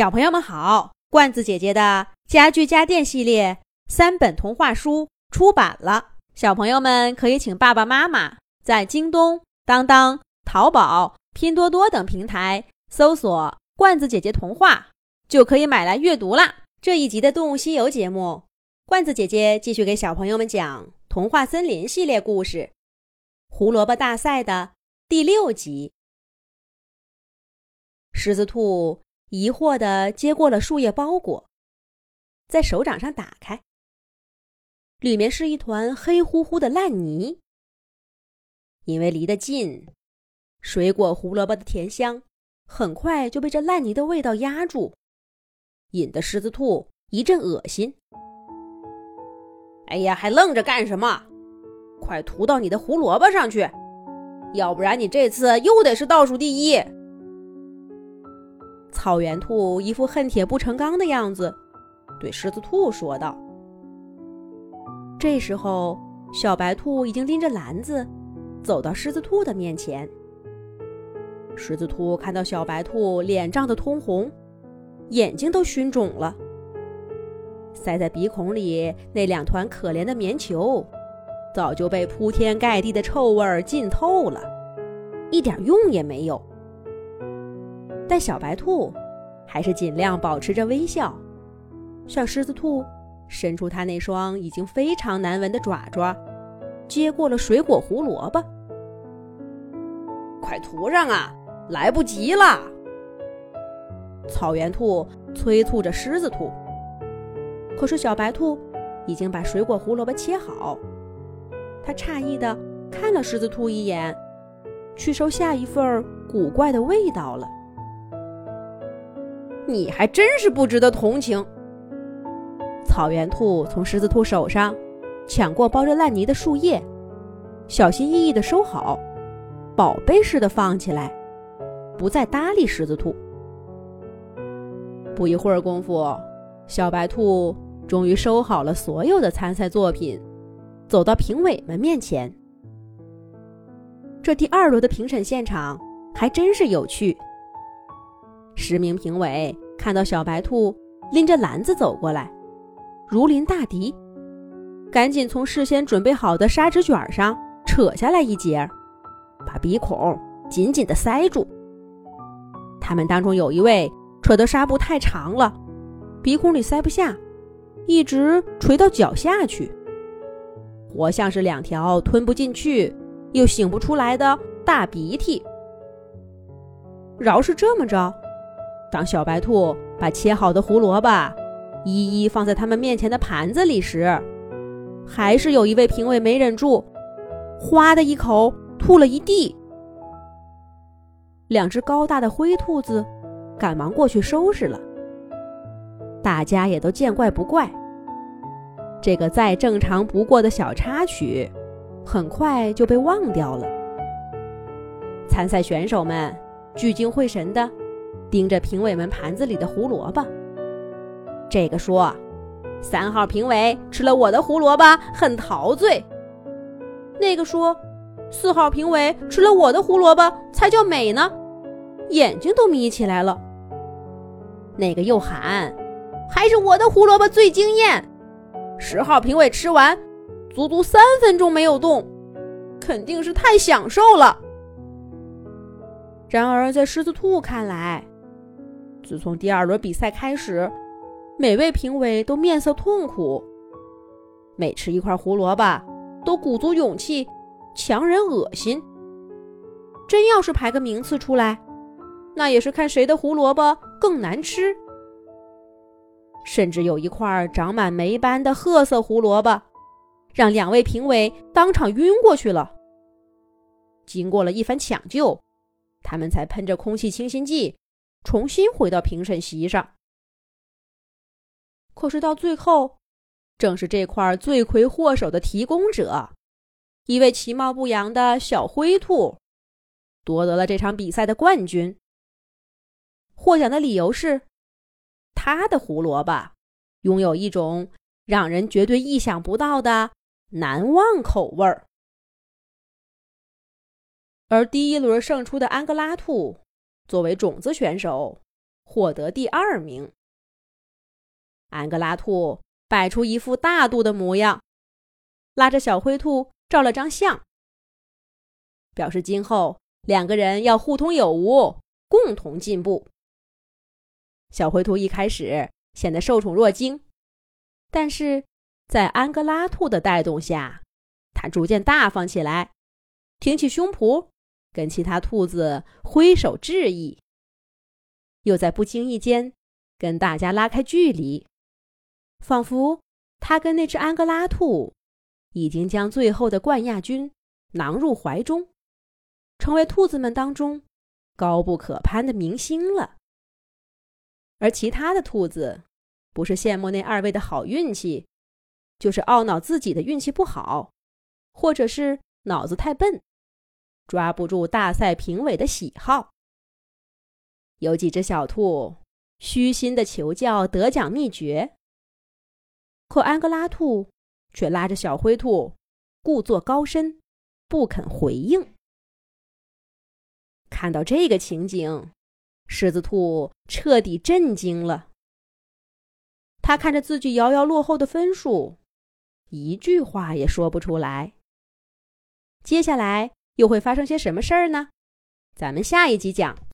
小朋友们好，罐子姐姐的家具家电系列三本童话书出版了，小朋友们可以请爸爸妈妈在京东、当当、淘宝、拼多多等平台搜索“罐子姐姐童话”，就可以买来阅读啦。这一集的《动物西游》节目，罐子姐姐继续给小朋友们讲《童话森林》系列故事《胡萝卜大赛》的第六集。狮子兔疑惑的接过了树叶包裹，在手掌上打开，里面是一团黑乎乎的烂泥。因为离得近，水果胡萝卜的甜香很快就被这烂泥的味道压住，引得狮子兔一阵恶心。哎呀，还愣着干什么？快涂到你的胡萝卜上去，要不然你这次又得是倒数第一。草原兔一副恨铁不成钢的样子，对狮子兔说道。这时候，小白兔已经拎着篮子走到狮子兔的面前。狮子兔看到小白兔脸涨得通红，眼睛都熏肿了，塞在鼻孔里那两团可怜的棉球，早就被铺天盖地的臭味浸透了，一点用也没有。但小白兔还是尽量保持着微笑，向狮子兔伸出它那双已经非常难闻的爪爪，接过了水果胡萝卜。快涂上啊，来不及了！草原兔催促着狮子兔。可是小白兔已经把水果胡萝卜切好，它诧异地看了狮子兔一眼，去收下一份古怪的味道了。你还真是不值得同情。草原兔从狮子兔手上抢过包着烂泥的树叶，小心翼翼地收好，宝贝似的放起来，不再搭理狮子兔。不一会儿功夫，小白兔终于收好了所有的参赛作品，走到评委们面前。这第二轮的评审现场还真是有趣。十名评委看到小白兔拎着篮子走过来，如临大敌，赶紧从事先准备好的砂纸卷上扯下来一截，把鼻孔紧紧地塞住。他们当中有一位扯的纱布太长了，鼻孔里塞不下，一直垂到脚下去，活像是两条吞不进去又擤不出来的大鼻涕。饶是这么着。当小白兔把切好的胡萝卜一一放在他们面前的盘子里时，还是有一位评委没忍住，哗的一口吐了一地。两只高大的灰兔子赶忙过去收拾了，大家也都见怪不怪。这个再正常不过的小插曲，很快就被忘掉了。参赛选手们聚精会神的。盯着评委们盘子里的胡萝卜，这个说：“三号评委吃了我的胡萝卜很陶醉。”那个说：“四号评委吃了我的胡萝卜才叫美呢，眼睛都眯起来了。”那个又喊：“还是我的胡萝卜最惊艳。”十号评委吃完，足足三分钟没有动，肯定是太享受了。然而在狮子兔看来，自从第二轮比赛开始，每位评委都面色痛苦，每吃一块胡萝卜都鼓足勇气，强忍恶心。真要是排个名次出来，那也是看谁的胡萝卜更难吃。甚至有一块长满霉斑的褐色胡萝卜，让两位评委当场晕过去了。经过了一番抢救，他们才喷着空气清新剂。重新回到评审席上，可是到最后，正是这块罪魁祸首的提供者，一位其貌不扬的小灰兔，夺得了这场比赛的冠军。获奖的理由是，他的胡萝卜拥有一种让人绝对意想不到的难忘口味儿，而第一轮胜出的安哥拉兔。作为种子选手，获得第二名。安哥拉兔摆出一副大度的模样，拉着小灰兔照了张相，表示今后两个人要互通有无，共同进步。小灰兔一开始显得受宠若惊，但是在安哥拉兔的带动下，它逐渐大方起来，挺起胸脯，跟其他兔子挥手致意，又在不经意间跟大家拉开距离，仿佛他跟那只安哥拉兔已经将最后的冠亚军囊入怀中，成为兔子们当中高不可攀的明星了。而其他的兔子，不是羡慕那二位的好运气，就是懊恼自己的运气不好，或者是脑子太笨，抓不住大赛评委的喜好。有几只小兔虚心的求教得奖秘诀，可安哥拉兔却拉着小灰兔，故作高深，不肯回应。看到这个情景。狮子兔彻底震惊了。他看着自己遥遥落后的分数，一句话也说不出来。接下来又会发生些什么事儿呢？咱们下一集讲。